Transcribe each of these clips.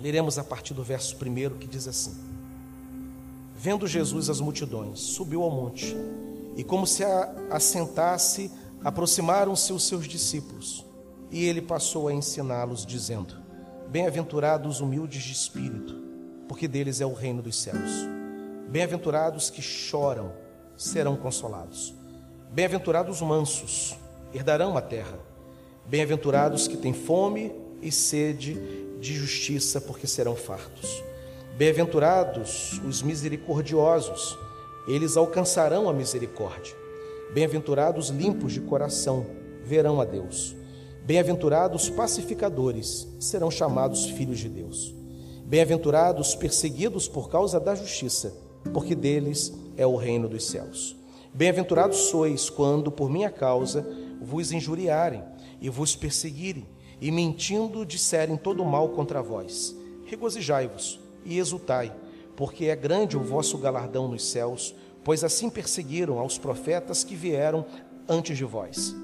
Leremos a partir do verso 1 que diz assim: Vendo Jesus as multidões, subiu ao monte, e como se assentasse, aproximaram-se os seus discípulos, e ele passou a ensiná-los, dizendo: Bem-aventurados humildes de espírito, porque deles é o reino dos céus. Bem-aventurados que choram, serão consolados. Bem-aventurados mansos, herdarão a terra. Bem-aventurados que têm fome e sede de justiça, porque serão fartos. Bem-aventurados os misericordiosos, eles alcançarão a misericórdia. Bem-aventurados limpos de coração, verão a Deus. Bem-aventurados pacificadores, serão chamados filhos de Deus. Bem-aventurados perseguidos por causa da justiça, porque deles é o reino dos céus. Bem-aventurados sois quando, por minha causa, vos injuriarem e vos perseguirem e mentindo disserem todo mal contra vós. Regozijai-vos e exultai, porque é grande o vosso galardão nos céus, pois assim perseguiram aos profetas que vieram antes de vós.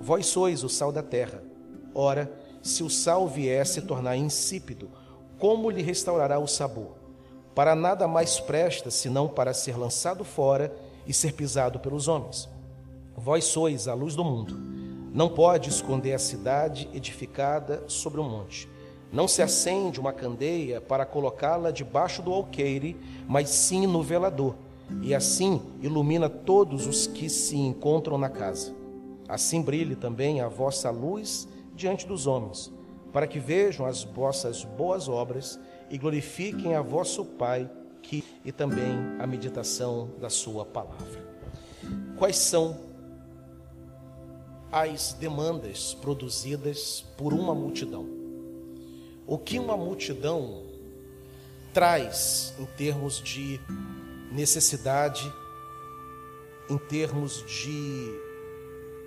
Vós sois o sal da terra. Ora, se o sal vier se tornar insípido, como lhe restaurará o sabor? Para nada mais presta senão para ser lançado fora e ser pisado pelos homens. Vós sois a luz do mundo. Não pode esconder a cidade edificada sobre um monte. Não se acende uma candeia para colocá-la debaixo do alqueire, mas sim no velador, e assim ilumina todos os que se encontram na casa. Assim brilhe também a vossa luz diante dos homens, para que vejam as vossas boas obras e glorifiquem a vosso Pai, que e também a meditação da sua palavra. Quais são as demandas produzidas por uma multidão. O que uma multidão traz em termos de necessidade, em termos de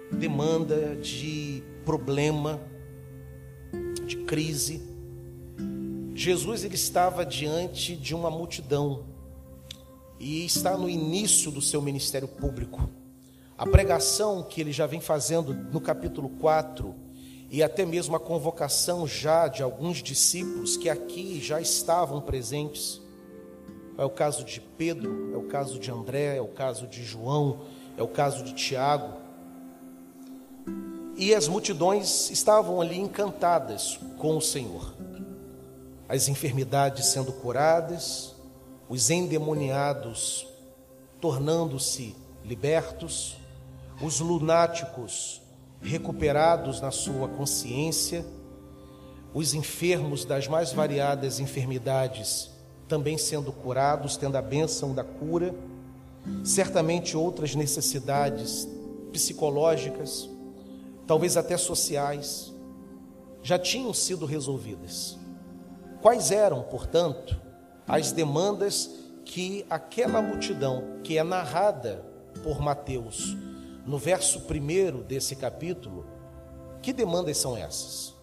demanda, de problema, de crise. Jesus ele estava diante de uma multidão e está no início do seu ministério público. A pregação que ele já vem fazendo no capítulo 4 e até mesmo a convocação já de alguns discípulos que aqui já estavam presentes. é o caso de Pedro, é o caso de André, é o caso de João, é o caso de Tiago. E as multidões estavam ali encantadas com o Senhor. As enfermidades sendo curadas, os endemoniados tornando-se libertos, os lunáticos recuperados na sua consciência, os enfermos das mais variadas enfermidades também sendo curados, tendo a bênção da cura, certamente outras necessidades psicológicas, talvez até sociais, já tinham sido resolvidas. Quais eram, portanto, as demandas que aquela multidão que é narrada por Mateus no verso primeiro desse capítulo, que demandas são essas?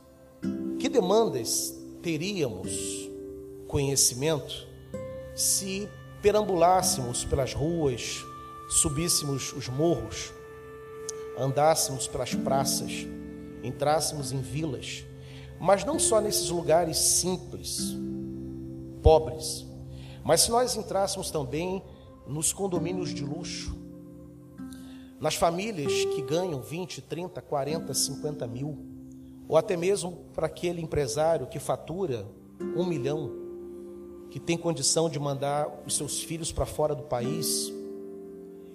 Que demandas teríamos conhecimento se perambulássemos pelas ruas, subíssemos os morros, andássemos pelas praças, entrássemos em vilas, mas não só nesses lugares simples, pobres, mas se nós entrássemos também nos condomínios de luxo, nas famílias que ganham 20, 30, 40, 50 mil, ou até mesmo para aquele empresário que fatura um milhão, que tem condição de mandar os seus filhos para fora do país,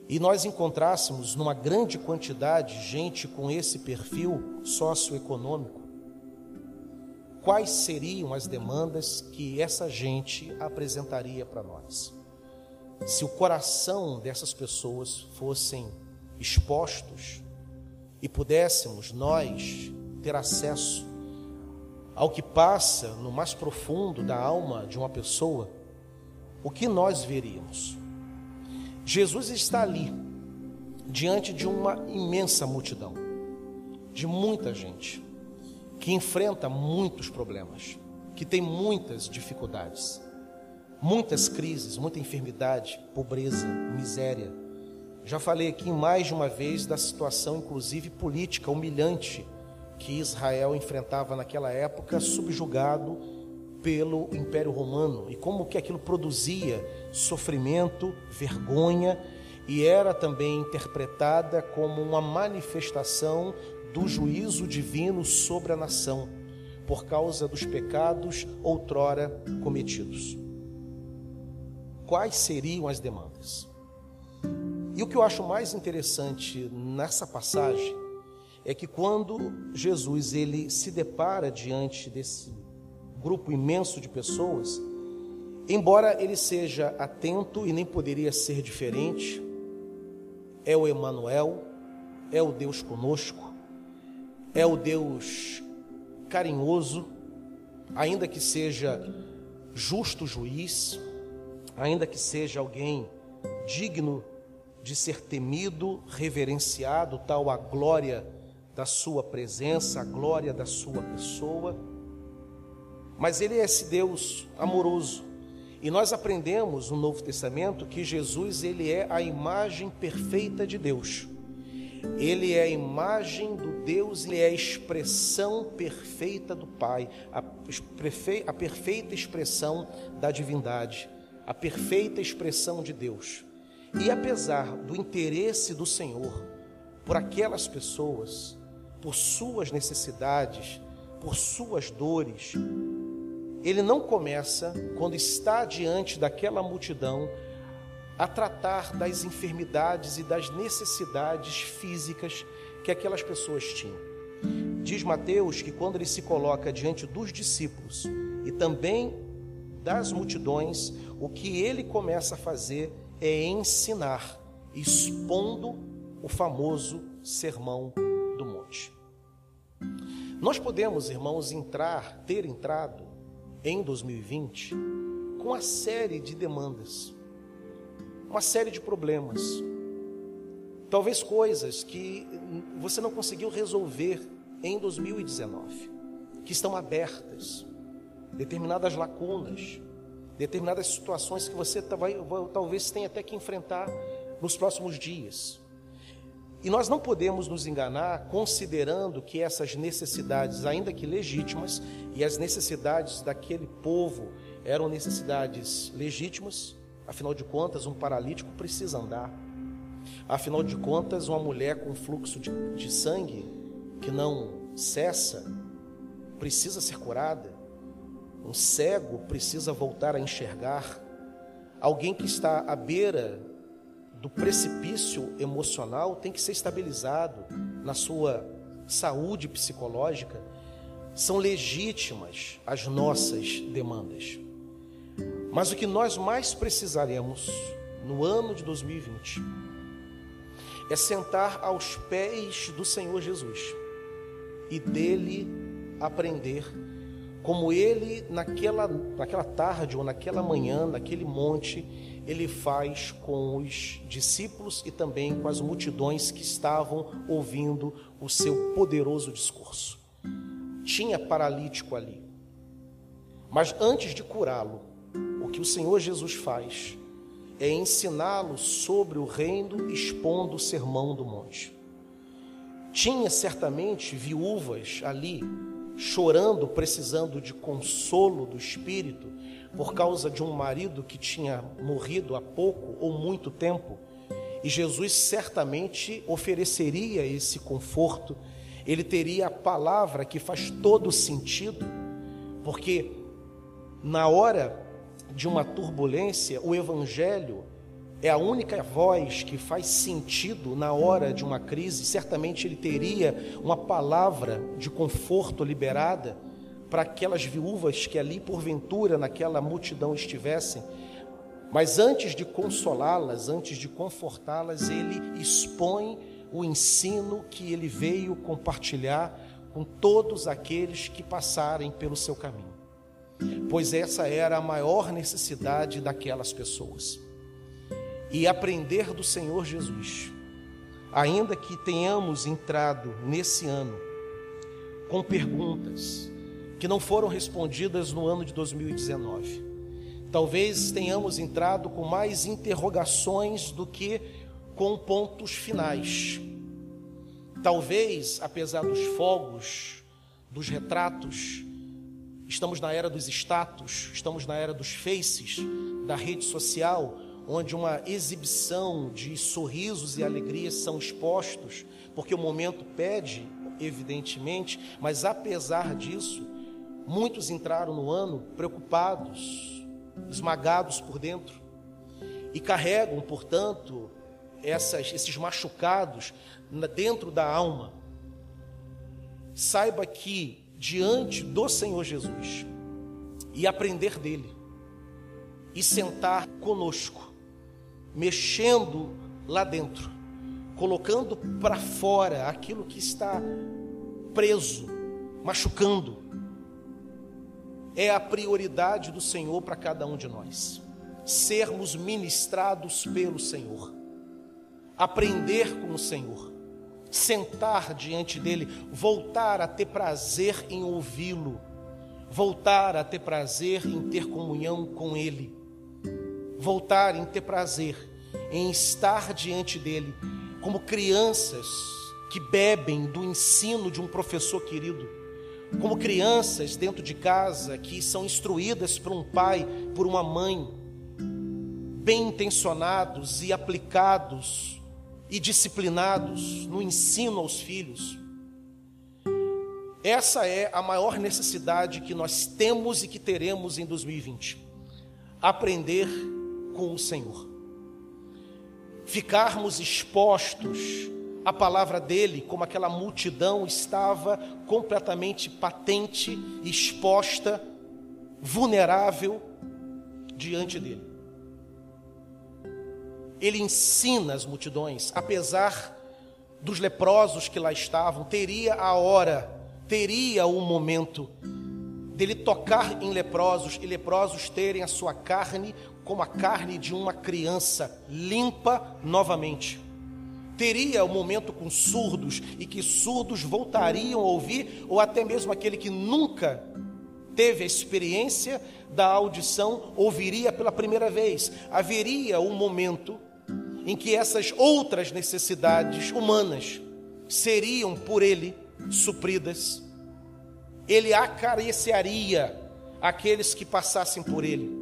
e nós encontrássemos numa grande quantidade gente com esse perfil socioeconômico, quais seriam as demandas que essa gente apresentaria para nós? Se o coração dessas pessoas fossem expostos e pudéssemos nós ter acesso ao que passa no mais profundo da alma de uma pessoa, o que nós veríamos? Jesus está ali, diante de uma imensa multidão, de muita gente, que enfrenta muitos problemas, que tem muitas dificuldades, muitas crises, muita enfermidade, pobreza, miséria já falei aqui mais de uma vez da situação, inclusive política, humilhante que Israel enfrentava naquela época, subjugado pelo Império Romano e como que aquilo produzia sofrimento, vergonha e era também interpretada como uma manifestação do juízo divino sobre a nação por causa dos pecados outrora cometidos. Quais seriam as demandas? E o que eu acho mais interessante nessa passagem é que quando Jesus ele se depara diante desse grupo imenso de pessoas, embora ele seja atento e nem poderia ser diferente, é o Emanuel, é o Deus conosco, é o Deus carinhoso, ainda que seja justo juiz, ainda que seja alguém digno de ser temido, reverenciado, tal a glória da sua presença, a glória da sua pessoa. Mas ele é esse Deus amoroso. E nós aprendemos no Novo Testamento que Jesus ele é a imagem perfeita de Deus. Ele é a imagem do Deus, ele é a expressão perfeita do Pai, a, a perfeita expressão da divindade, a perfeita expressão de Deus. E apesar do interesse do Senhor por aquelas pessoas, por suas necessidades, por suas dores, ele não começa, quando está diante daquela multidão, a tratar das enfermidades e das necessidades físicas que aquelas pessoas tinham. Diz Mateus que quando ele se coloca diante dos discípulos e também das multidões, o que ele começa a fazer é ensinar, expondo o famoso Sermão do Monte. Nós podemos, irmãos, entrar, ter entrado em 2020 com uma série de demandas, uma série de problemas, talvez coisas que você não conseguiu resolver em 2019, que estão abertas, determinadas lacunas, determinadas situações que você talvez tenha até que enfrentar nos próximos dias. E nós não podemos nos enganar considerando que essas necessidades, ainda que legítimas, e as necessidades daquele povo eram necessidades legítimas, Afinal de contas, um paralítico precisa andar. Afinal de contas, uma mulher com fluxo de, de sangue que não cessa precisa ser curada. Um cego precisa voltar a enxergar. Alguém que está à beira do precipício emocional tem que ser estabilizado na sua saúde psicológica. São legítimas as nossas demandas. Mas o que nós mais precisaremos no ano de 2020 é sentar aos pés do Senhor Jesus e dele aprender como ele naquela, naquela tarde ou naquela manhã, naquele monte, ele faz com os discípulos e também com as multidões que estavam ouvindo o seu poderoso discurso. Tinha paralítico ali, mas antes de curá-lo, o que o Senhor Jesus faz é ensiná-lo sobre o reino, expondo o sermão do monte. Tinha certamente viúvas ali, chorando, precisando de consolo do espírito, por causa de um marido que tinha morrido há pouco ou muito tempo. E Jesus certamente ofereceria esse conforto, ele teria a palavra que faz todo sentido, porque na hora de uma turbulência, o Evangelho é a única voz que faz sentido na hora de uma crise. Certamente ele teria uma palavra de conforto liberada para aquelas viúvas que ali porventura naquela multidão estivessem. Mas antes de consolá-las, antes de confortá-las, ele expõe o ensino que ele veio compartilhar com todos aqueles que passarem pelo seu caminho pois essa era a maior necessidade daquelas pessoas. E aprender do Senhor Jesus, ainda que tenhamos entrado nesse ano com perguntas que não foram respondidas no ano de 2019. Talvez tenhamos entrado com mais interrogações do que com pontos finais. Talvez, apesar dos fogos, dos retratos, Estamos na era dos status, estamos na era dos faces, da rede social, onde uma exibição de sorrisos e alegrias são expostos, porque o momento pede, evidentemente, mas apesar disso, muitos entraram no ano preocupados, esmagados por dentro, e carregam, portanto, essas, esses machucados dentro da alma. Saiba que diante do Senhor Jesus e aprender dele, e sentar conosco, mexendo lá dentro, colocando para fora aquilo que está preso, machucando, é a prioridade do Senhor para cada um de nós. Sermos ministrados pelo Senhor, aprender com o Senhor sentar diante dele, voltar a ter prazer em ouvi-lo, voltar a ter prazer em ter comunhão com ele, voltar em ter prazer em estar diante dele, como crianças que bebem do ensino de um professor querido, como crianças dentro de casa que são instruídas por um pai, por uma mãe, bem intencionados e aplicados e disciplinados no ensino aos filhos. Essa é a maior necessidade que nós temos e que teremos em 2020. Aprender com o Senhor. Ficarmos expostos à palavra dele, como aquela multidão estava completamente patente, exposta, vulnerável diante dele ele ensina as multidões, apesar dos leprosos que lá estavam, teria a hora, teria o momento dele tocar em leprosos e leprosos terem a sua carne como a carne de uma criança limpa novamente. Teria o momento com surdos e que surdos voltariam a ouvir, ou até mesmo aquele que nunca teve a experiência da audição ouviria pela primeira vez. Haveria um momento em que essas outras necessidades humanas seriam por ele supridas. Ele acariciaria aqueles que passassem por ele.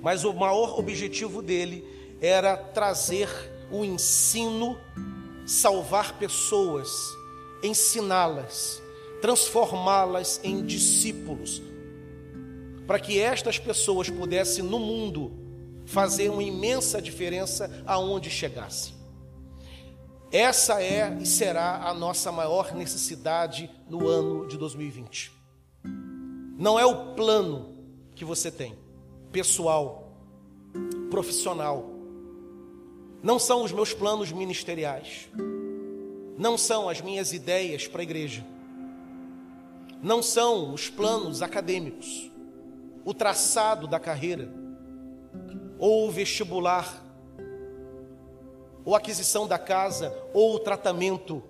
Mas o maior objetivo dele era trazer o ensino, salvar pessoas, ensiná-las, transformá-las em discípulos, para que estas pessoas pudessem no mundo fazer uma imensa diferença aonde chegasse. Essa é e será a nossa maior necessidade no ano de 2020. Não é o plano que você tem, pessoal, profissional. Não são os meus planos ministeriais. Não são as minhas ideias para a igreja. Não são os planos acadêmicos, o traçado da carreira, ou o vestibular, ou a aquisição da casa, ou o tratamento,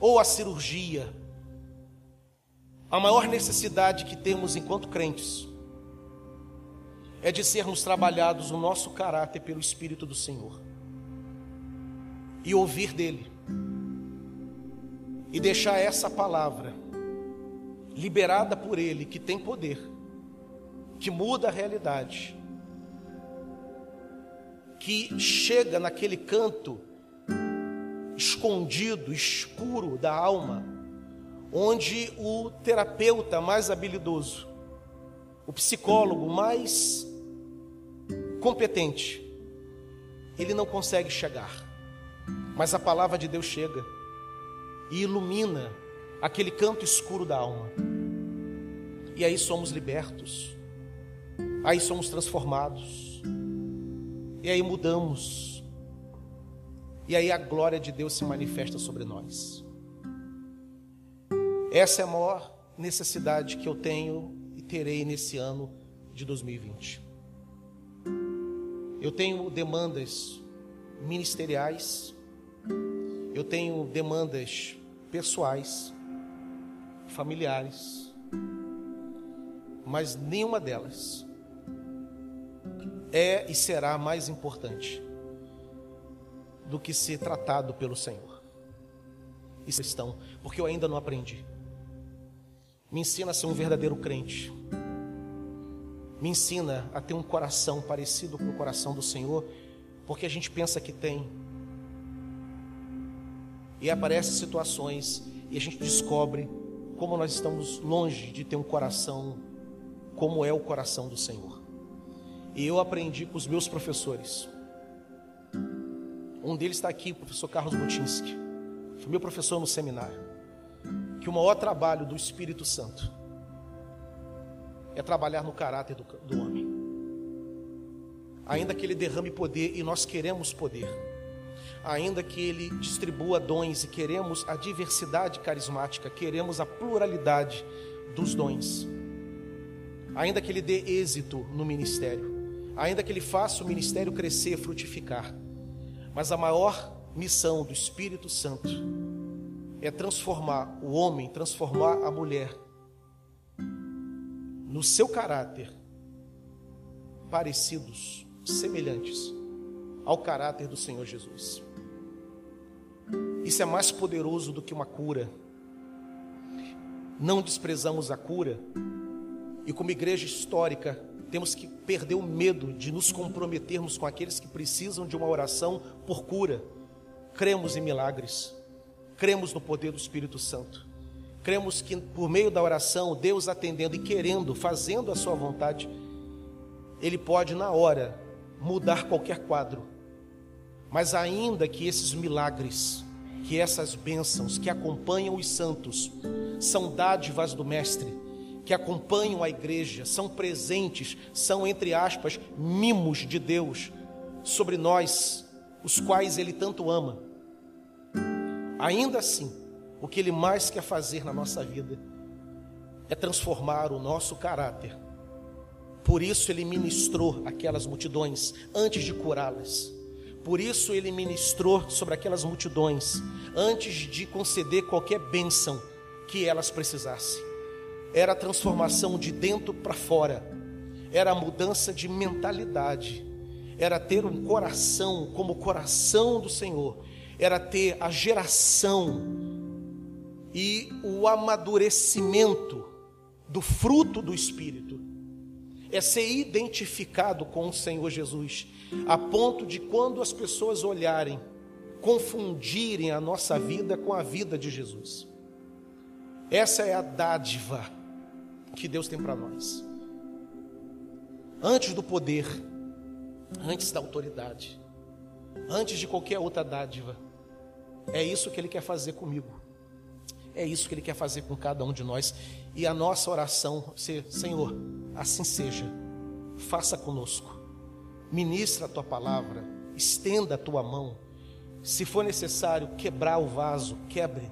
ou a cirurgia. A maior necessidade que temos enquanto crentes é de sermos trabalhados o nosso caráter pelo Espírito do Senhor. E ouvir dele. E deixar essa palavra liberada por ele, que tem poder, que muda a realidade, que chega naquele canto escondido, escuro da alma, onde o terapeuta mais habilidoso, o psicólogo mais competente, ele não consegue chegar. Mas a palavra de Deus chega e ilumina aquele canto escuro da alma. E aí somos libertos. Aí somos transformados. E aí mudamos. E aí a glória de Deus se manifesta sobre nós. Essa é a maior necessidade que eu tenho e terei nesse ano de 2020. Eu tenho demandas ministeriais, eu tenho demandas pessoais, familiares, mas nenhuma delas é e será mais importante do que ser tratado pelo Senhor. E cristão, porque eu ainda não aprendi. Me ensina a ser um verdadeiro crente. Me ensina a ter um coração parecido com o coração do Senhor, porque a gente pensa que tem. E aparecem situações e a gente descobre como nós estamos longe de ter um coração como é o coração do Senhor. E eu aprendi com os meus professores. Um deles está aqui, o professor Carlos Butinski. Foi meu professor no seminário. Que o maior trabalho do Espírito Santo é trabalhar no caráter do, do homem. Ainda que ele derrame poder e nós queremos poder, ainda que ele distribua dons e queremos a diversidade carismática, queremos a pluralidade dos dons, ainda que ele dê êxito no ministério, ainda que ele faça o ministério crescer, frutificar, mas a maior missão do Espírito Santo é transformar o homem, transformar a mulher no seu caráter, parecidos, semelhantes ao caráter do Senhor Jesus. Isso é mais poderoso do que uma cura. Não desprezamos a cura, e como igreja histórica, temos que perder o medo de nos comprometermos com aqueles que precisam de uma oração por cura. Cremos em milagres, cremos no poder do Espírito Santo. Cremos que por meio da oração, Deus atendendo e querendo, fazendo a sua vontade, Ele pode na hora mudar qualquer quadro. Mas ainda que esses milagres, que essas bênçãos que acompanham os santos, são dádivas do Mestre, que acompanham a igreja, são presentes, são, entre aspas, mimos de Deus sobre nós, os quais Ele tanto ama. Ainda assim, o que Ele mais quer fazer na nossa vida é transformar o nosso caráter. Por isso Ele ministrou aquelas multidões antes de curá-las. Por isso Ele ministrou sobre aquelas multidões antes de conceder qualquer bênção que elas precisassem. Era a transformação de dentro para fora, era a mudança de mentalidade, era ter um coração como o coração do Senhor, era ter a geração e o amadurecimento do fruto do Espírito. é ser identificado com o Senhor Jesus, a ponto de quando as pessoas olharem, confundirem a nossa vida com a vida de Jesus. Essa é a dádiva que Deus tem para nós. Antes do poder, antes da autoridade, antes de qualquer outra dádiva, é isso que Ele quer fazer comigo. É isso que Ele quer fazer com cada um de nós. E a nossa oração Senhor, assim seja. Faça conosco. Ministra a tua palavra. Estenda a tua mão. Se for necessário quebrar o vaso, quebre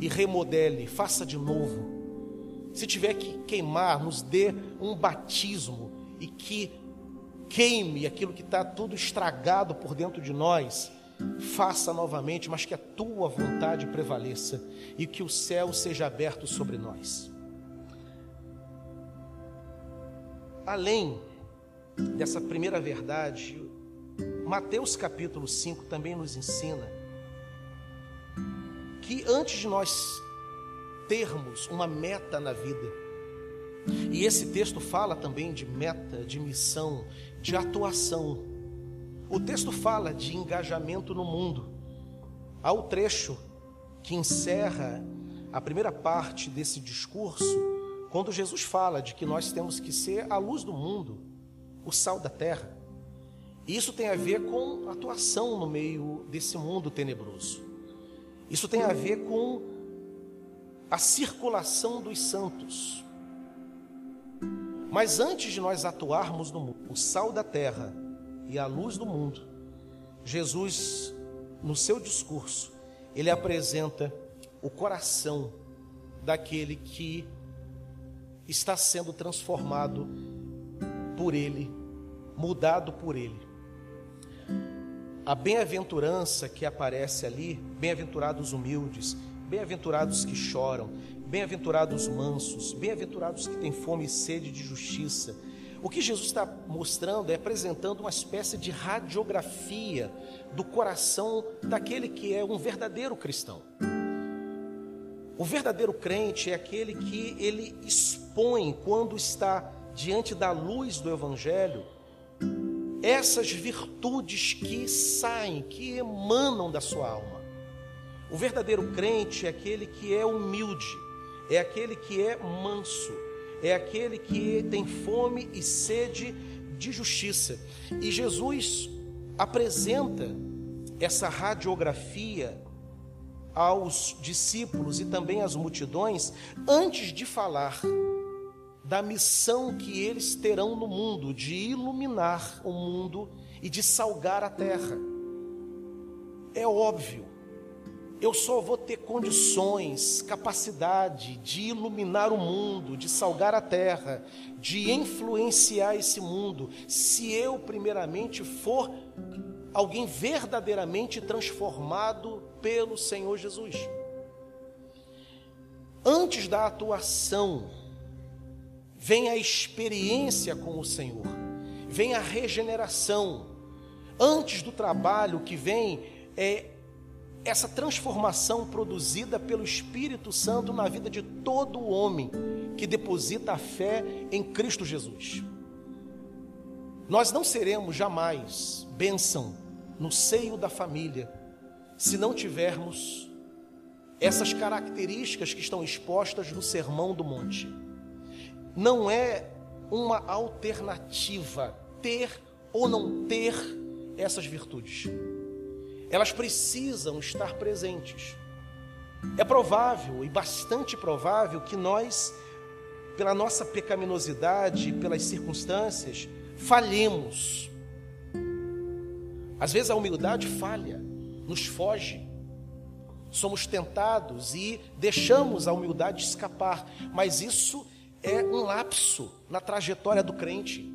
e remodele, faça de novo. Se tiver que queimar, nos dê um batismo e que queime aquilo que está tudo estragado por dentro de nós faça novamente, mas que a tua vontade prevaleça e que o céu seja aberto sobre nós. Além dessa primeira verdade, Mateus capítulo 5 também nos ensina que antes de nós termos uma meta na vida, e esse texto fala também de meta, de missão, de atuação. O texto fala de engajamento no mundo. Há o trecho que encerra a primeira parte desse discurso, quando Jesus fala de que nós temos que ser a luz do mundo, o sal da terra. Isso tem a ver com atuação no meio desse mundo tenebroso. Isso tem a ver com a circulação dos santos. Mas antes de nós atuarmos no mundo, o sal da terra e a luz do mundo, Jesus, no seu discurso, ele apresenta o coração daquele que está sendo transformado por ele, mudado por ele. A bem-aventurança que aparece ali, bem-aventurados humildes, bem-aventurados que choram, bem-aventurados mansos, bem-aventurados que têm fome e sede de justiça, o que Jesus está mostrando é apresentando uma espécie de radiografia do coração daquele que é um verdadeiro cristão. O verdadeiro crente é aquele que ele expõe quando está diante da luz do evangelho essas virtudes que saem, que emanam da sua alma. O verdadeiro crente é aquele que é humilde, é aquele que é manso, é aquele que tem fome e sede de justiça. E Jesus apresenta essa radiografia aos discípulos e também às multidões antes de falar da missão que eles terão no mundo, de iluminar o mundo e de salgar a terra. É óbvio eu só vou ter condições, capacidade de iluminar o mundo, de salgar a terra, de influenciar esse mundo, se eu, primeiramente, for alguém verdadeiramente transformado pelo Senhor Jesus. Antes da atuação, vem a experiência com o Senhor, vem a regeneração. Antes do trabalho que vem é essa transformação produzida pelo Espírito Santo na vida de todo homem que deposita a fé em Cristo Jesus. Nós não seremos jamais bênção no seio da família se não tivermos essas características que estão expostas no Sermão do Monte. Não é uma alternativa ter ou não ter essas virtudes elas precisam estar presentes. É provável e bastante provável que nós, pela nossa pecaminosidade, pelas circunstâncias, falhemos. Às vezes a humildade falha, nos foge. Somos tentados e deixamos a humildade escapar, mas isso é um lapso na trajetória do crente.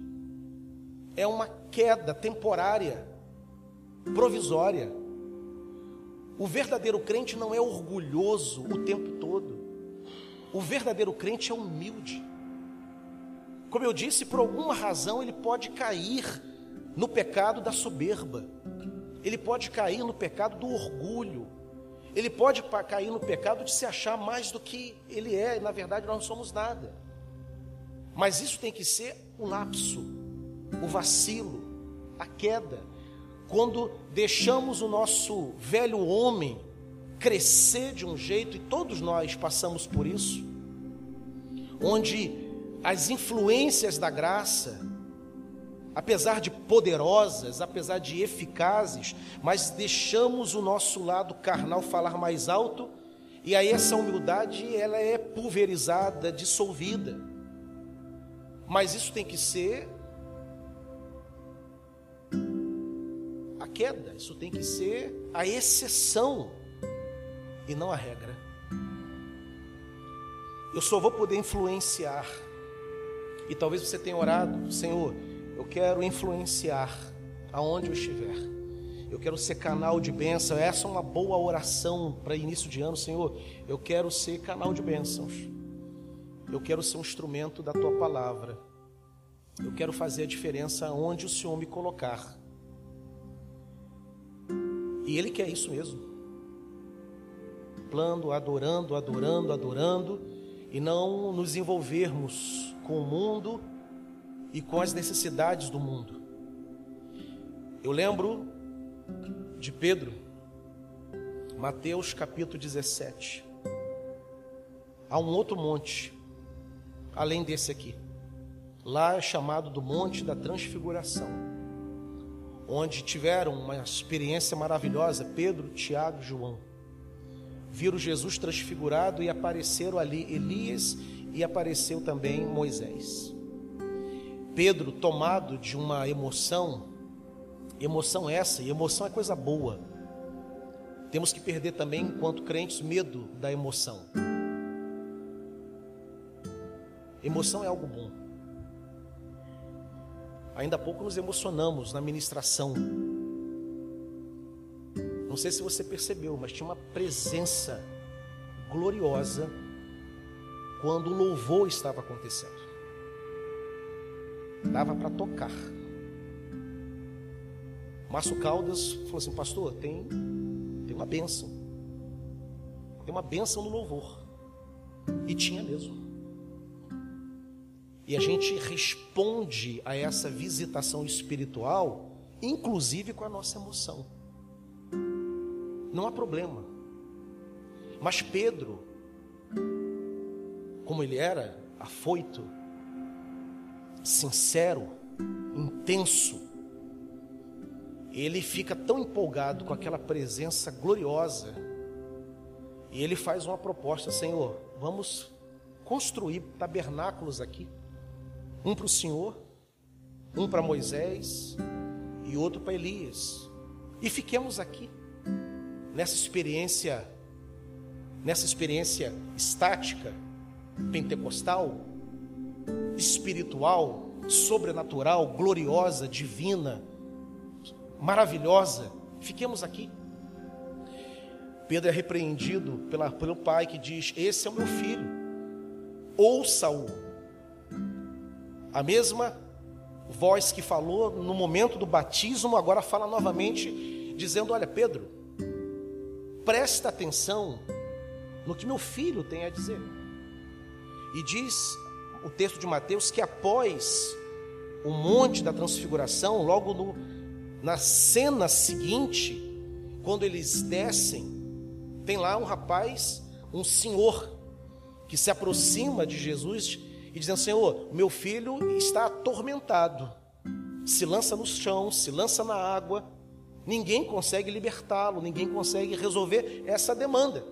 É uma queda temporária, provisória. O verdadeiro crente não é orgulhoso o tempo todo. O verdadeiro crente é humilde. Como eu disse, por alguma razão ele pode cair no pecado da soberba. Ele pode cair no pecado do orgulho. Ele pode cair no pecado de se achar mais do que ele é, e na verdade nós não somos nada. Mas isso tem que ser o lapso, o vacilo, a queda. Quando deixamos o nosso velho homem crescer de um jeito, e todos nós passamos por isso, onde as influências da graça, apesar de poderosas, apesar de eficazes, mas deixamos o nosso lado carnal falar mais alto, e aí essa humildade ela é pulverizada, dissolvida. Mas isso tem que ser queda, isso tem que ser a exceção e não a regra. Eu só vou poder influenciar. E talvez você tenha orado, Senhor, eu quero influenciar aonde eu estiver. Eu quero ser canal de bênção. Essa é uma boa oração para início de ano, Senhor. Eu quero ser canal de bênçãos. Eu quero ser um instrumento da tua palavra. Eu quero fazer a diferença onde o Senhor me colocar. E Ele quer isso mesmo. Plano, adorando, adorando, adorando, e não nos envolvermos com o mundo e com as necessidades do mundo. Eu lembro de Pedro, Mateus capítulo 17. Há um outro monte, além desse aqui. Lá é chamado do Monte da Transfiguração, onde tiveram uma experiência maravilhosa Pedro, Tiago e João. Viram Jesus transfigurado e apareceram ali Elias e apareceu também Moisés. Pedro, tomado de uma emoção, emoção essa, e emoção é coisa boa. Temos que perder também, enquanto crentes, medo da emoção. Emoção é algo bom. Ainda há pouco nos emocionamos na ministração. Não sei se você percebeu, mas tinha uma presença gloriosa quando o louvor estava acontecendo. Dava para tocar. Márcio Caldas falou assim: Pastor, tem, tem uma bênção. Tem uma bênção no louvor. E tinha mesmo. E a gente responde a essa visitação espiritual, inclusive com a nossa emoção. Não há problema. Mas Pedro, como ele era, afoito, sincero, intenso, ele fica tão empolgado com aquela presença gloriosa, e ele faz uma proposta: Senhor, vamos construir tabernáculos aqui. Um para o Senhor, um para Moisés e outro para Elias. E fiquemos aqui nessa experiência nessa experiência estática, pentecostal, espiritual, sobrenatural, gloriosa, divina, maravilhosa. Fiquemos aqui. Pedro é repreendido pela, pelo pai que diz: Esse é o meu filho, ouça-o. A mesma voz que falou no momento do batismo, agora fala novamente, dizendo: Olha, Pedro, presta atenção no que meu filho tem a dizer. E diz o texto de Mateus que após o monte da transfiguração, logo no, na cena seguinte, quando eles descem, tem lá um rapaz, um senhor, que se aproxima de Jesus e dizendo: Senhor, meu filho está atormentado, se lança no chão, se lança na água, ninguém consegue libertá-lo, ninguém consegue resolver essa demanda.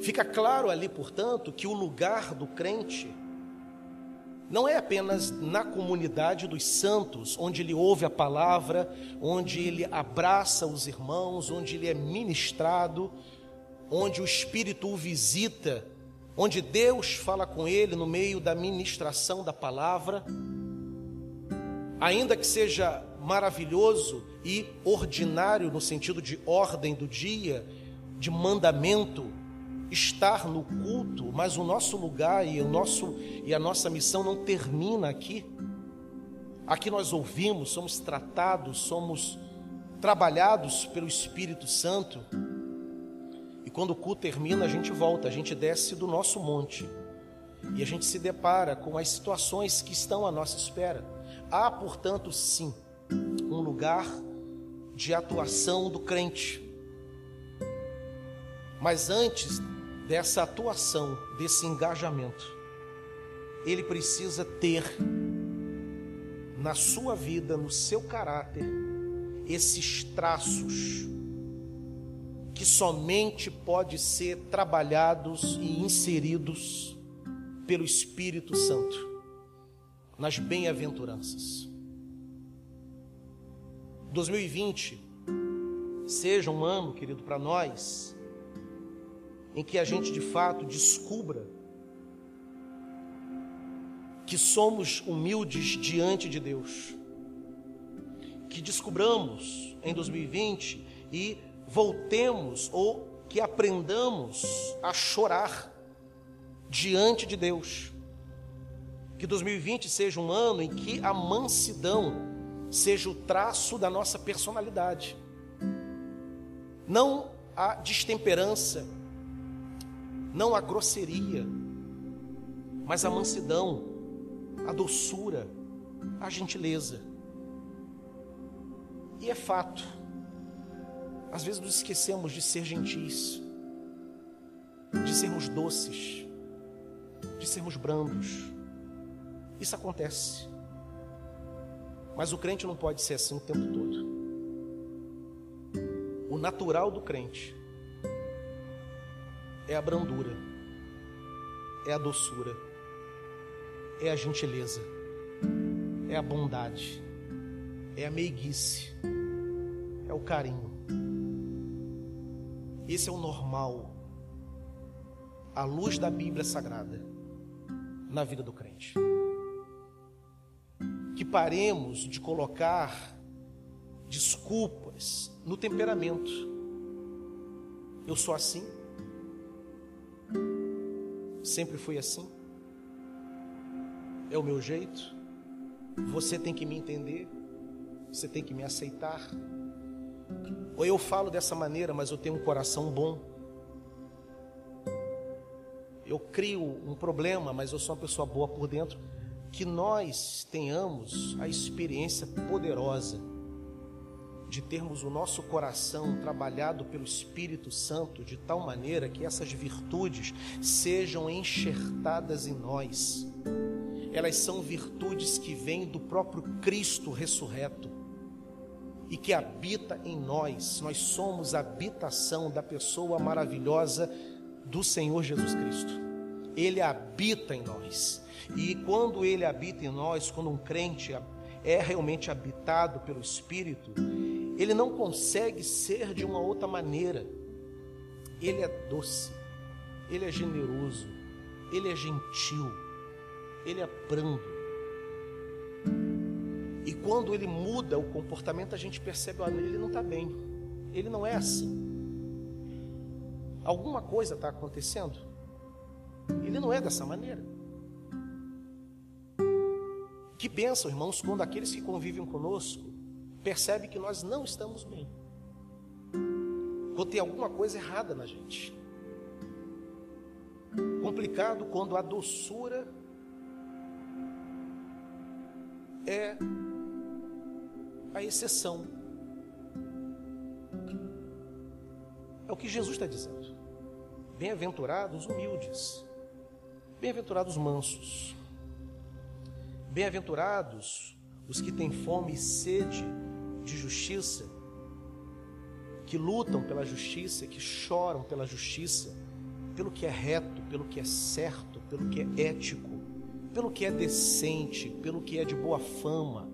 Fica claro ali, portanto, que o lugar do crente não é apenas na comunidade dos santos, onde ele ouve a palavra, onde ele abraça os irmãos, onde ele é ministrado, onde o Espírito o visita onde Deus fala com ele no meio da ministração da palavra, ainda que seja maravilhoso e ordinário no sentido de ordem do dia, de mandamento, estar no culto, mas o nosso lugar e o nosso e a nossa missão não termina aqui. Aqui nós ouvimos, somos tratados, somos trabalhados pelo Espírito Santo quando o culto termina, a gente volta, a gente desce do nosso monte. e a gente se depara com as situações que estão à nossa espera. Há, portanto, sim, um lugar de atuação do crente. Mas antes dessa atuação, desse engajamento, ele precisa ter na sua vida, no seu caráter, esses traços que somente pode ser trabalhados e inseridos pelo Espírito Santo nas bem-aventuranças. 2020 seja um ano, querido, para nós, em que a gente de fato descubra que somos humildes diante de Deus. Que descubramos em 2020 e voltemos ou que aprendamos a chorar diante de Deus. Que 2020 seja um ano em que a mansidão seja o traço da nossa personalidade. Não a destemperança, não a grosseria, mas a mansidão, a doçura, a gentileza. E é fato, às vezes nos esquecemos de ser gentis, de sermos doces, de sermos brandos. Isso acontece. Mas o crente não pode ser assim o tempo todo. O natural do crente é a brandura, é a doçura, é a gentileza, é a bondade, é a meiguice, é o carinho. Esse é o normal, a luz da Bíblia Sagrada na vida do crente que paremos de colocar desculpas no temperamento. Eu sou assim. Sempre fui assim. É o meu jeito. Você tem que me entender. Você tem que me aceitar. Ou eu falo dessa maneira, mas eu tenho um coração bom. Eu crio um problema, mas eu sou uma pessoa boa por dentro que nós tenhamos a experiência poderosa de termos o nosso coração trabalhado pelo Espírito Santo de tal maneira que essas virtudes sejam enxertadas em nós. Elas são virtudes que vêm do próprio Cristo ressurreto e que habita em nós. Nós somos a habitação da pessoa maravilhosa do Senhor Jesus Cristo. Ele habita em nós. E quando ele habita em nós, quando um crente é realmente habitado pelo Espírito, ele não consegue ser de uma outra maneira. Ele é doce, ele é generoso, ele é gentil, ele é brando. Quando ele muda o comportamento, a gente percebe, olha, ele não está bem, ele não é assim. Alguma coisa está acontecendo. Ele não é dessa maneira. Que bênção, irmãos, quando aqueles que convivem conosco percebem que nós não estamos bem. Quando tem alguma coisa errada na gente. Complicado quando a doçura é a exceção. É o que Jesus está dizendo. Bem-aventurados humildes, bem-aventurados mansos. Bem-aventurados os que têm fome e sede de justiça, que lutam pela justiça, que choram pela justiça, pelo que é reto, pelo que é certo, pelo que é ético, pelo que é decente, pelo que é de boa fama,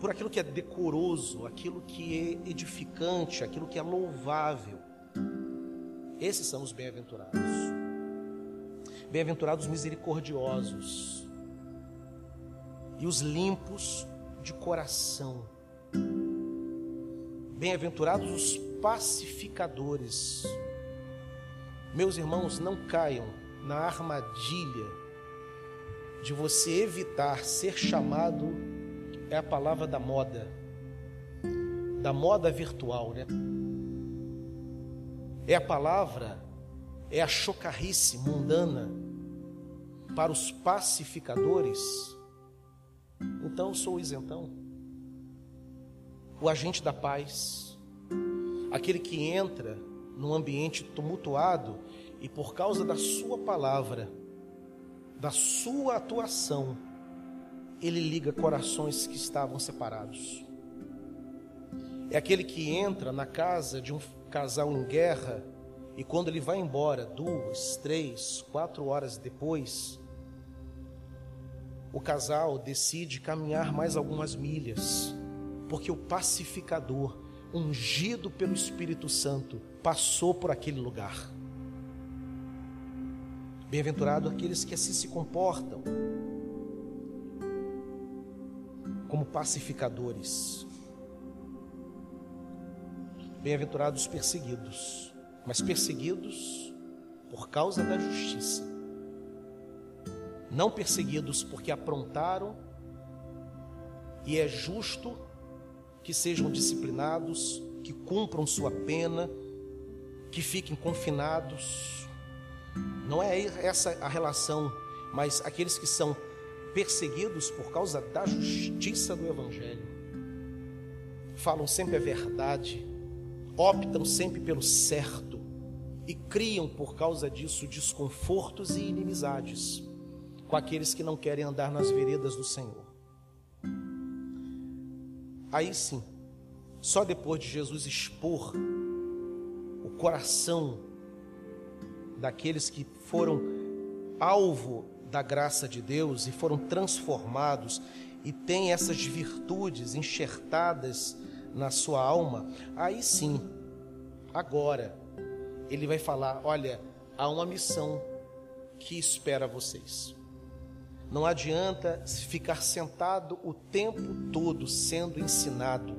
por aquilo que é decoroso, aquilo que é edificante, aquilo que é louvável. Esses são os bem-aventurados. Bem-aventurados misericordiosos, e os limpos de coração. Bem-aventurados os pacificadores. Meus irmãos, não caiam na armadilha de você evitar ser chamado, é a palavra da moda, da moda virtual, né? É a palavra, é a chocarrice mundana para os pacificadores, então sou o isentão, o agente da paz, aquele que entra num ambiente tumultuado e por causa da sua palavra, da sua atuação, ele liga corações que estavam separados. É aquele que entra na casa de um casal em guerra e quando ele vai embora, duas, três, quatro horas depois, o casal decide caminhar mais algumas milhas, porque o pacificador, ungido pelo Espírito Santo, passou por aquele lugar. Bem-aventurado aqueles que assim se comportam, como pacificadores. Bem-aventurados os perseguidos, mas perseguidos por causa da justiça. Não perseguidos porque aprontaram, e é justo que sejam disciplinados, que cumpram sua pena, que fiquem confinados. Não é essa a relação, mas aqueles que são perseguidos por causa da justiça do Evangelho. Falam sempre a verdade, optam sempre pelo certo e criam por causa disso desconfortos e inimizades com aqueles que não querem andar nas veredas do Senhor. Aí sim, só depois de Jesus expor o coração daqueles que foram alvo da graça de Deus e foram transformados e têm essas virtudes enxertadas na sua alma, aí sim, agora, ele vai falar: olha, há uma missão que espera vocês. Não adianta ficar sentado o tempo todo sendo ensinado,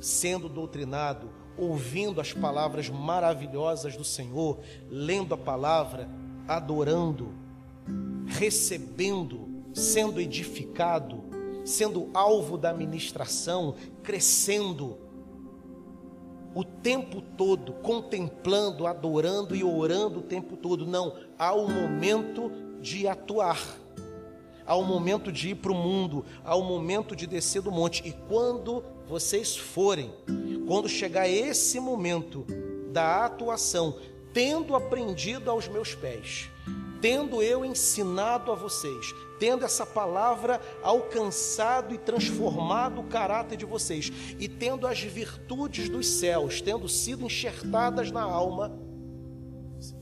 sendo doutrinado, ouvindo as palavras maravilhosas do Senhor, lendo a palavra, adorando recebendo, sendo edificado, sendo alvo da ministração, crescendo o tempo todo, contemplando, adorando e orando o tempo todo. Não, há um momento de atuar, há um momento de ir para o mundo, há um momento de descer do monte. E quando vocês forem, quando chegar esse momento da atuação, tendo aprendido aos meus pés, tendo eu ensinado a vocês, tendo essa palavra alcançado e transformado o caráter de vocês, e tendo as virtudes dos céus, tendo sido enxertadas na alma,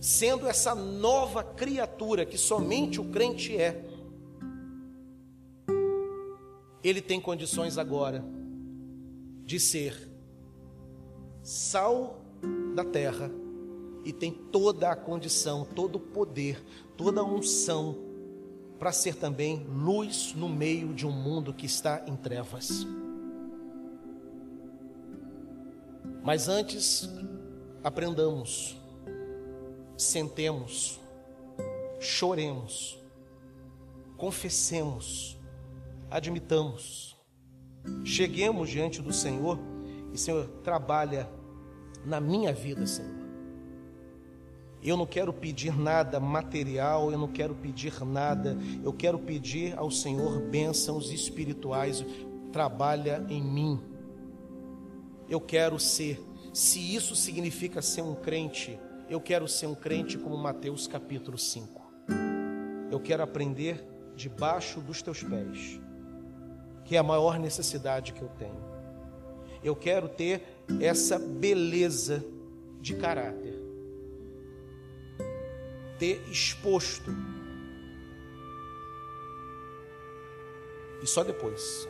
sendo essa nova criatura que somente o crente é, ele tem condições agora de ser sal da terra e tem toda a condição, todo o poder, toda a unção para ser também luz no meio de um mundo que está em trevas. Mas antes, aprendamos, sentemos, choremos, confessemos, admitamos, cheguemos diante do Senhor e Senhor trabalha na minha vida, Senhor. Eu não quero pedir nada material, eu não quero pedir nada, eu quero pedir ao Senhor bênçãos espirituais. Trabalha em mim. Eu quero ser, se isso significa ser um crente, eu quero ser um crente como Mateus capítulo 5. Eu quero aprender debaixo dos teus pés, que é a maior necessidade que eu tenho. Eu quero ter essa beleza de caráter ter exposto. E só depois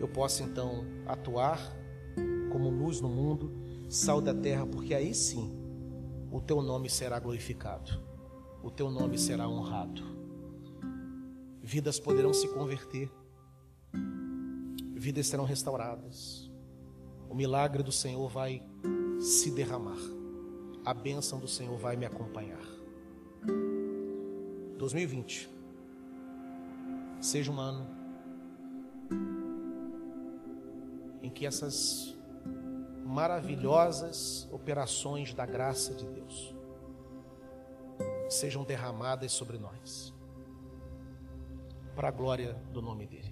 eu posso então atuar como luz no mundo, sal da terra, porque aí sim o teu nome será glorificado, o teu nome será honrado. Vidas poderão se converter, vidas serão restauradas, o milagre do Senhor vai se derramar a bênção do Senhor vai me acompanhar. 2020 seja um ano em que essas maravilhosas operações da graça de Deus sejam derramadas sobre nós, para a glória do nome dEle.